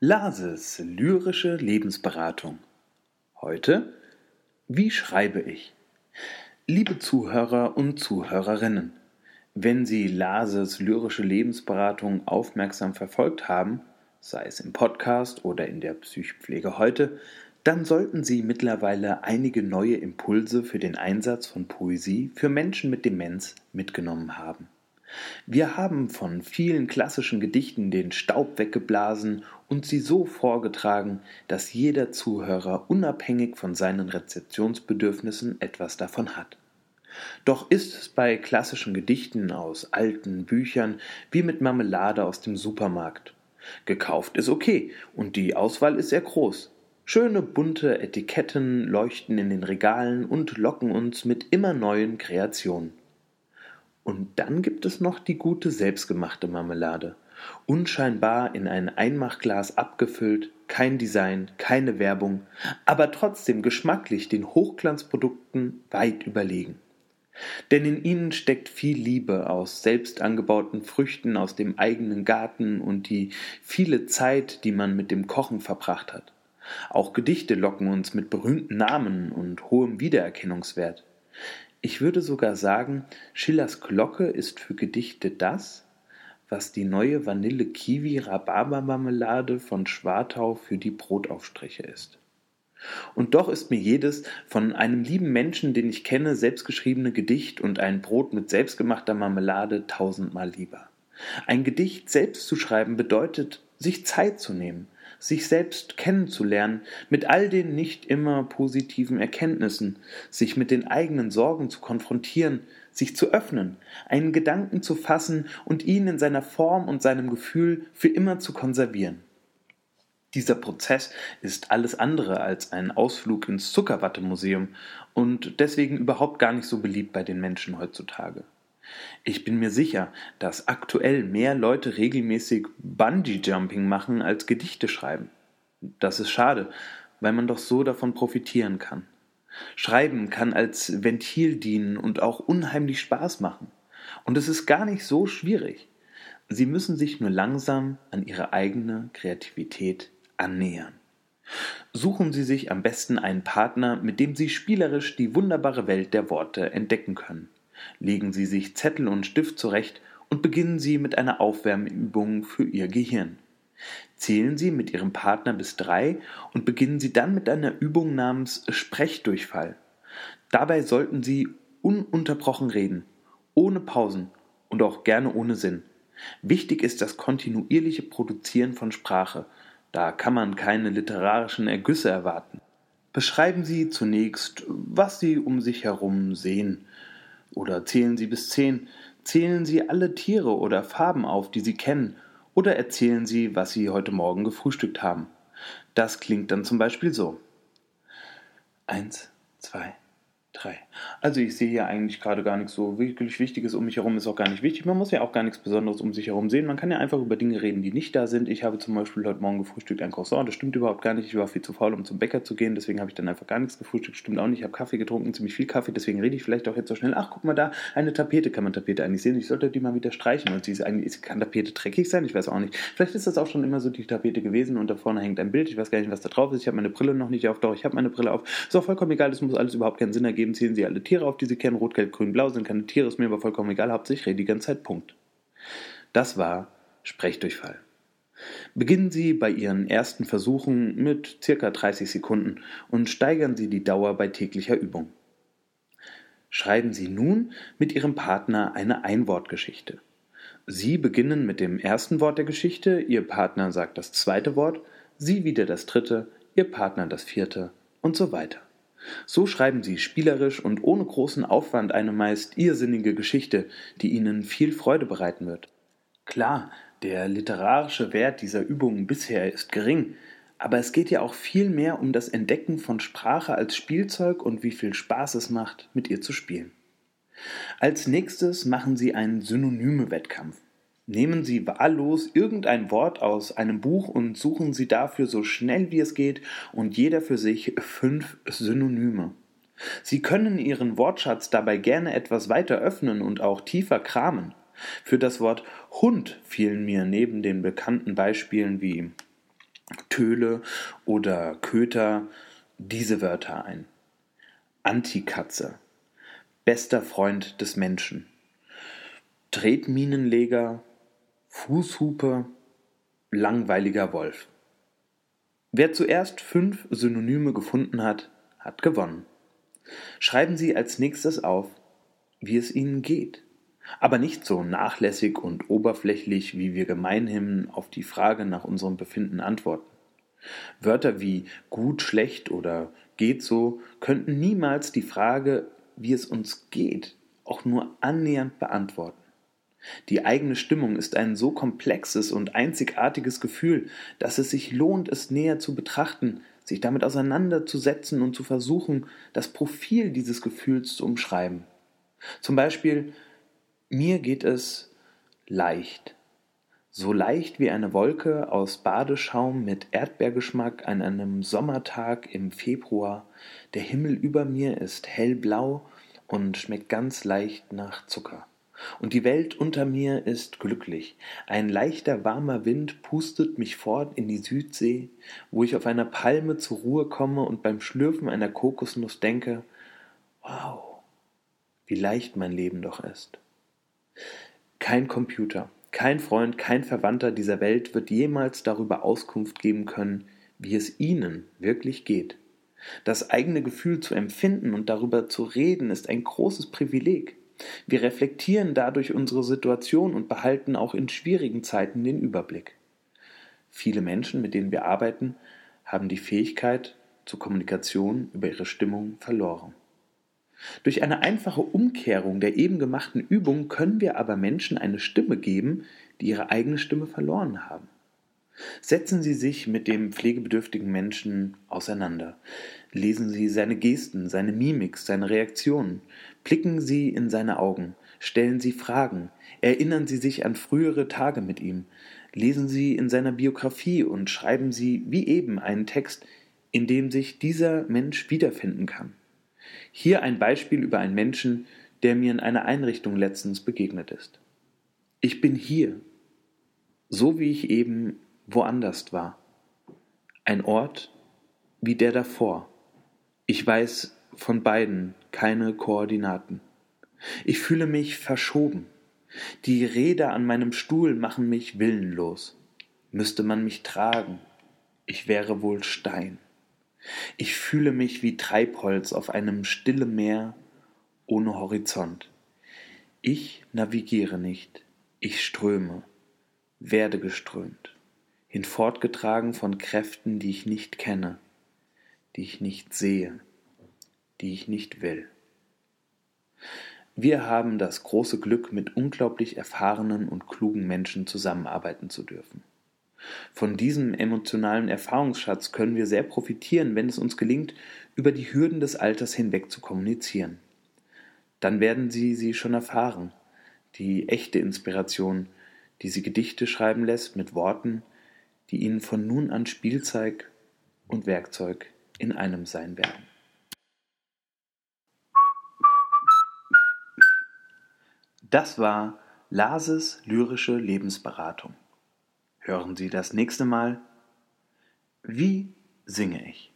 Lases lyrische Lebensberatung. Heute Wie schreibe ich? Liebe Zuhörer und Zuhörerinnen, wenn Sie Lases lyrische Lebensberatung aufmerksam verfolgt haben, sei es im Podcast oder in der Psychpflege heute, dann sollten Sie mittlerweile einige neue Impulse für den Einsatz von Poesie für Menschen mit Demenz mitgenommen haben. Wir haben von vielen klassischen Gedichten den Staub weggeblasen und sie so vorgetragen, dass jeder Zuhörer unabhängig von seinen Rezeptionsbedürfnissen etwas davon hat. Doch ist es bei klassischen Gedichten aus alten Büchern wie mit Marmelade aus dem Supermarkt. Gekauft ist okay und die Auswahl ist sehr groß. Schöne bunte Etiketten leuchten in den Regalen und locken uns mit immer neuen Kreationen. Und dann gibt es noch die gute selbstgemachte Marmelade. Unscheinbar in ein Einmachglas abgefüllt, kein Design, keine Werbung, aber trotzdem geschmacklich den Hochglanzprodukten weit überlegen. Denn in ihnen steckt viel Liebe aus selbst angebauten Früchten aus dem eigenen Garten und die viele Zeit, die man mit dem Kochen verbracht hat. Auch Gedichte locken uns mit berühmten Namen und hohem Wiedererkennungswert. Ich würde sogar sagen, Schillers Glocke ist für Gedichte das, was die neue Vanille-Kiwi-Rhabarbermarmelade von Schwartau für die Brotaufstriche ist. Und doch ist mir jedes von einem lieben Menschen, den ich kenne, selbstgeschriebene Gedicht und ein Brot mit selbstgemachter Marmelade tausendmal lieber. Ein Gedicht selbst zu schreiben bedeutet, sich Zeit zu nehmen, sich selbst kennenzulernen, mit all den nicht immer positiven Erkenntnissen, sich mit den eigenen Sorgen zu konfrontieren, sich zu öffnen, einen Gedanken zu fassen und ihn in seiner Form und seinem Gefühl für immer zu konservieren. Dieser Prozess ist alles andere als ein Ausflug ins Zuckerwattemuseum und deswegen überhaupt gar nicht so beliebt bei den Menschen heutzutage. Ich bin mir sicher, dass aktuell mehr Leute regelmäßig Bungee-Jumping machen als Gedichte schreiben. Das ist schade, weil man doch so davon profitieren kann. Schreiben kann als Ventil dienen und auch unheimlich Spaß machen. Und es ist gar nicht so schwierig. Sie müssen sich nur langsam an Ihre eigene Kreativität annähern. Suchen Sie sich am besten einen Partner, mit dem Sie spielerisch die wunderbare Welt der Worte entdecken können. Legen Sie sich Zettel und Stift zurecht und beginnen Sie mit einer Aufwärmübung für Ihr Gehirn. Zählen Sie mit Ihrem Partner bis drei und beginnen Sie dann mit einer Übung namens Sprechdurchfall. Dabei sollten Sie ununterbrochen reden, ohne Pausen und auch gerne ohne Sinn. Wichtig ist das kontinuierliche Produzieren von Sprache, da kann man keine literarischen Ergüsse erwarten. Beschreiben Sie zunächst, was Sie um sich herum sehen, oder zählen Sie bis zehn, zählen Sie alle Tiere oder Farben auf, die Sie kennen, oder erzählen Sie, was Sie heute Morgen gefrühstückt haben. Das klingt dann zum Beispiel so. Eins, zwei, drei. Also ich sehe hier eigentlich gerade gar nichts so wirklich Wichtiges um mich herum, ist auch gar nicht wichtig. Man muss ja auch gar nichts Besonderes um sich herum sehen. Man kann ja einfach über Dinge reden, die nicht da sind. Ich habe zum Beispiel heute Morgen gefrühstückt ein Croissant. Das stimmt überhaupt gar nicht. Ich war viel zu faul, um zum Bäcker zu gehen. Deswegen habe ich dann einfach gar nichts gefrühstückt. Stimmt auch nicht. Ich habe Kaffee getrunken, ziemlich viel Kaffee. Deswegen rede ich vielleicht auch jetzt so schnell. Ach, guck mal da, eine Tapete. Kann man Tapete eigentlich sehen? Ich sollte die mal wieder streichen. Und sie ist eigentlich, kann Tapete dreckig sein? Ich weiß auch nicht. Vielleicht ist das auch schon immer so die Tapete gewesen und da vorne hängt ein Bild. Ich weiß gar nicht, was da drauf ist. Ich habe meine Brille noch nicht auf. Doch, ich habe meine Brille auf. Ist auch vollkommen egal. Das muss alles überhaupt keinen Sinn ergeben. Zählen Sie alle Tiere auf, die Sie kennen. Rot, Gelb, Grün, Blau sind keine Tiere. Ist mir aber vollkommen egal. Hauptsächlich rede die ganze Zeit. Punkt. Das war Sprechdurchfall. Beginnen Sie bei Ihren ersten Versuchen mit circa 30 Sekunden und steigern Sie die Dauer bei täglicher Übung. Schreiben Sie nun mit Ihrem Partner eine Einwortgeschichte. Sie beginnen mit dem ersten Wort der Geschichte, Ihr Partner sagt das zweite Wort, Sie wieder das dritte, Ihr Partner das vierte und so weiter. So schreiben Sie spielerisch und ohne großen Aufwand eine meist irrsinnige Geschichte, die Ihnen viel Freude bereiten wird. Klar, der literarische Wert dieser Übungen bisher ist gering, aber es geht ja auch viel mehr um das Entdecken von Sprache als Spielzeug und wie viel Spaß es macht, mit ihr zu spielen. Als nächstes machen Sie einen Synonyme-Wettkampf. Nehmen Sie wahllos irgendein Wort aus einem Buch und suchen Sie dafür so schnell wie es geht und jeder für sich fünf Synonyme. Sie können Ihren Wortschatz dabei gerne etwas weiter öffnen und auch tiefer kramen. Für das Wort Hund fielen mir neben den bekannten Beispielen wie Töle oder Köter diese Wörter ein. Antikatze, bester Freund des Menschen, Tretminenleger, Fußhupe, langweiliger Wolf. Wer zuerst fünf Synonyme gefunden hat, hat gewonnen. Schreiben Sie als nächstes auf, wie es Ihnen geht. Aber nicht so nachlässig und oberflächlich, wie wir gemeinhin auf die Frage nach unserem Befinden antworten. Wörter wie gut, schlecht oder geht so könnten niemals die Frage, wie es uns geht, auch nur annähernd beantworten. Die eigene Stimmung ist ein so komplexes und einzigartiges Gefühl, dass es sich lohnt, es näher zu betrachten, sich damit auseinanderzusetzen und zu versuchen, das Profil dieses Gefühls zu umschreiben. Zum Beispiel, mir geht es leicht. So leicht wie eine Wolke aus Badeschaum mit Erdbeergeschmack an einem Sommertag im Februar. Der Himmel über mir ist hellblau und schmeckt ganz leicht nach Zucker. Und die Welt unter mir ist glücklich. Ein leichter warmer Wind pustet mich fort in die Südsee, wo ich auf einer Palme zur Ruhe komme und beim Schlürfen einer Kokosnuss denke, wow, wie leicht mein Leben doch ist. Kein Computer, kein Freund, kein Verwandter dieser Welt wird jemals darüber Auskunft geben können, wie es ihnen wirklich geht. Das eigene Gefühl zu empfinden und darüber zu reden ist ein großes Privileg. Wir reflektieren dadurch unsere Situation und behalten auch in schwierigen Zeiten den Überblick. Viele Menschen, mit denen wir arbeiten, haben die Fähigkeit zur Kommunikation über ihre Stimmung verloren. Durch eine einfache Umkehrung der eben gemachten Übung können wir aber Menschen eine Stimme geben, die ihre eigene Stimme verloren haben. Setzen Sie sich mit dem pflegebedürftigen Menschen auseinander. Lesen Sie seine Gesten, seine Mimik, seine Reaktionen. Blicken Sie in seine Augen. Stellen Sie Fragen. Erinnern Sie sich an frühere Tage mit ihm. Lesen Sie in seiner Biografie und schreiben Sie wie eben einen Text, in dem sich dieser Mensch wiederfinden kann. Hier ein Beispiel über einen Menschen, der mir in einer Einrichtung letztens begegnet ist. Ich bin hier, so wie ich eben woanders war. Ein Ort wie der davor. Ich weiß von beiden keine Koordinaten. Ich fühle mich verschoben. Die Räder an meinem Stuhl machen mich willenlos. Müsste man mich tragen, ich wäre wohl Stein. Ich fühle mich wie Treibholz auf einem stillen Meer ohne Horizont. Ich navigiere nicht, ich ströme, werde geströmt hinfortgetragen von Kräften, die ich nicht kenne, die ich nicht sehe, die ich nicht will. Wir haben das große Glück, mit unglaublich erfahrenen und klugen Menschen zusammenarbeiten zu dürfen. Von diesem emotionalen Erfahrungsschatz können wir sehr profitieren, wenn es uns gelingt, über die Hürden des Alters hinweg zu kommunizieren. Dann werden Sie sie schon erfahren, die echte Inspiration, die Sie Gedichte schreiben lässt mit Worten, die ihnen von nun an Spielzeug und Werkzeug in einem sein werden. Das war Lases lyrische Lebensberatung. Hören Sie das nächste Mal. Wie singe ich?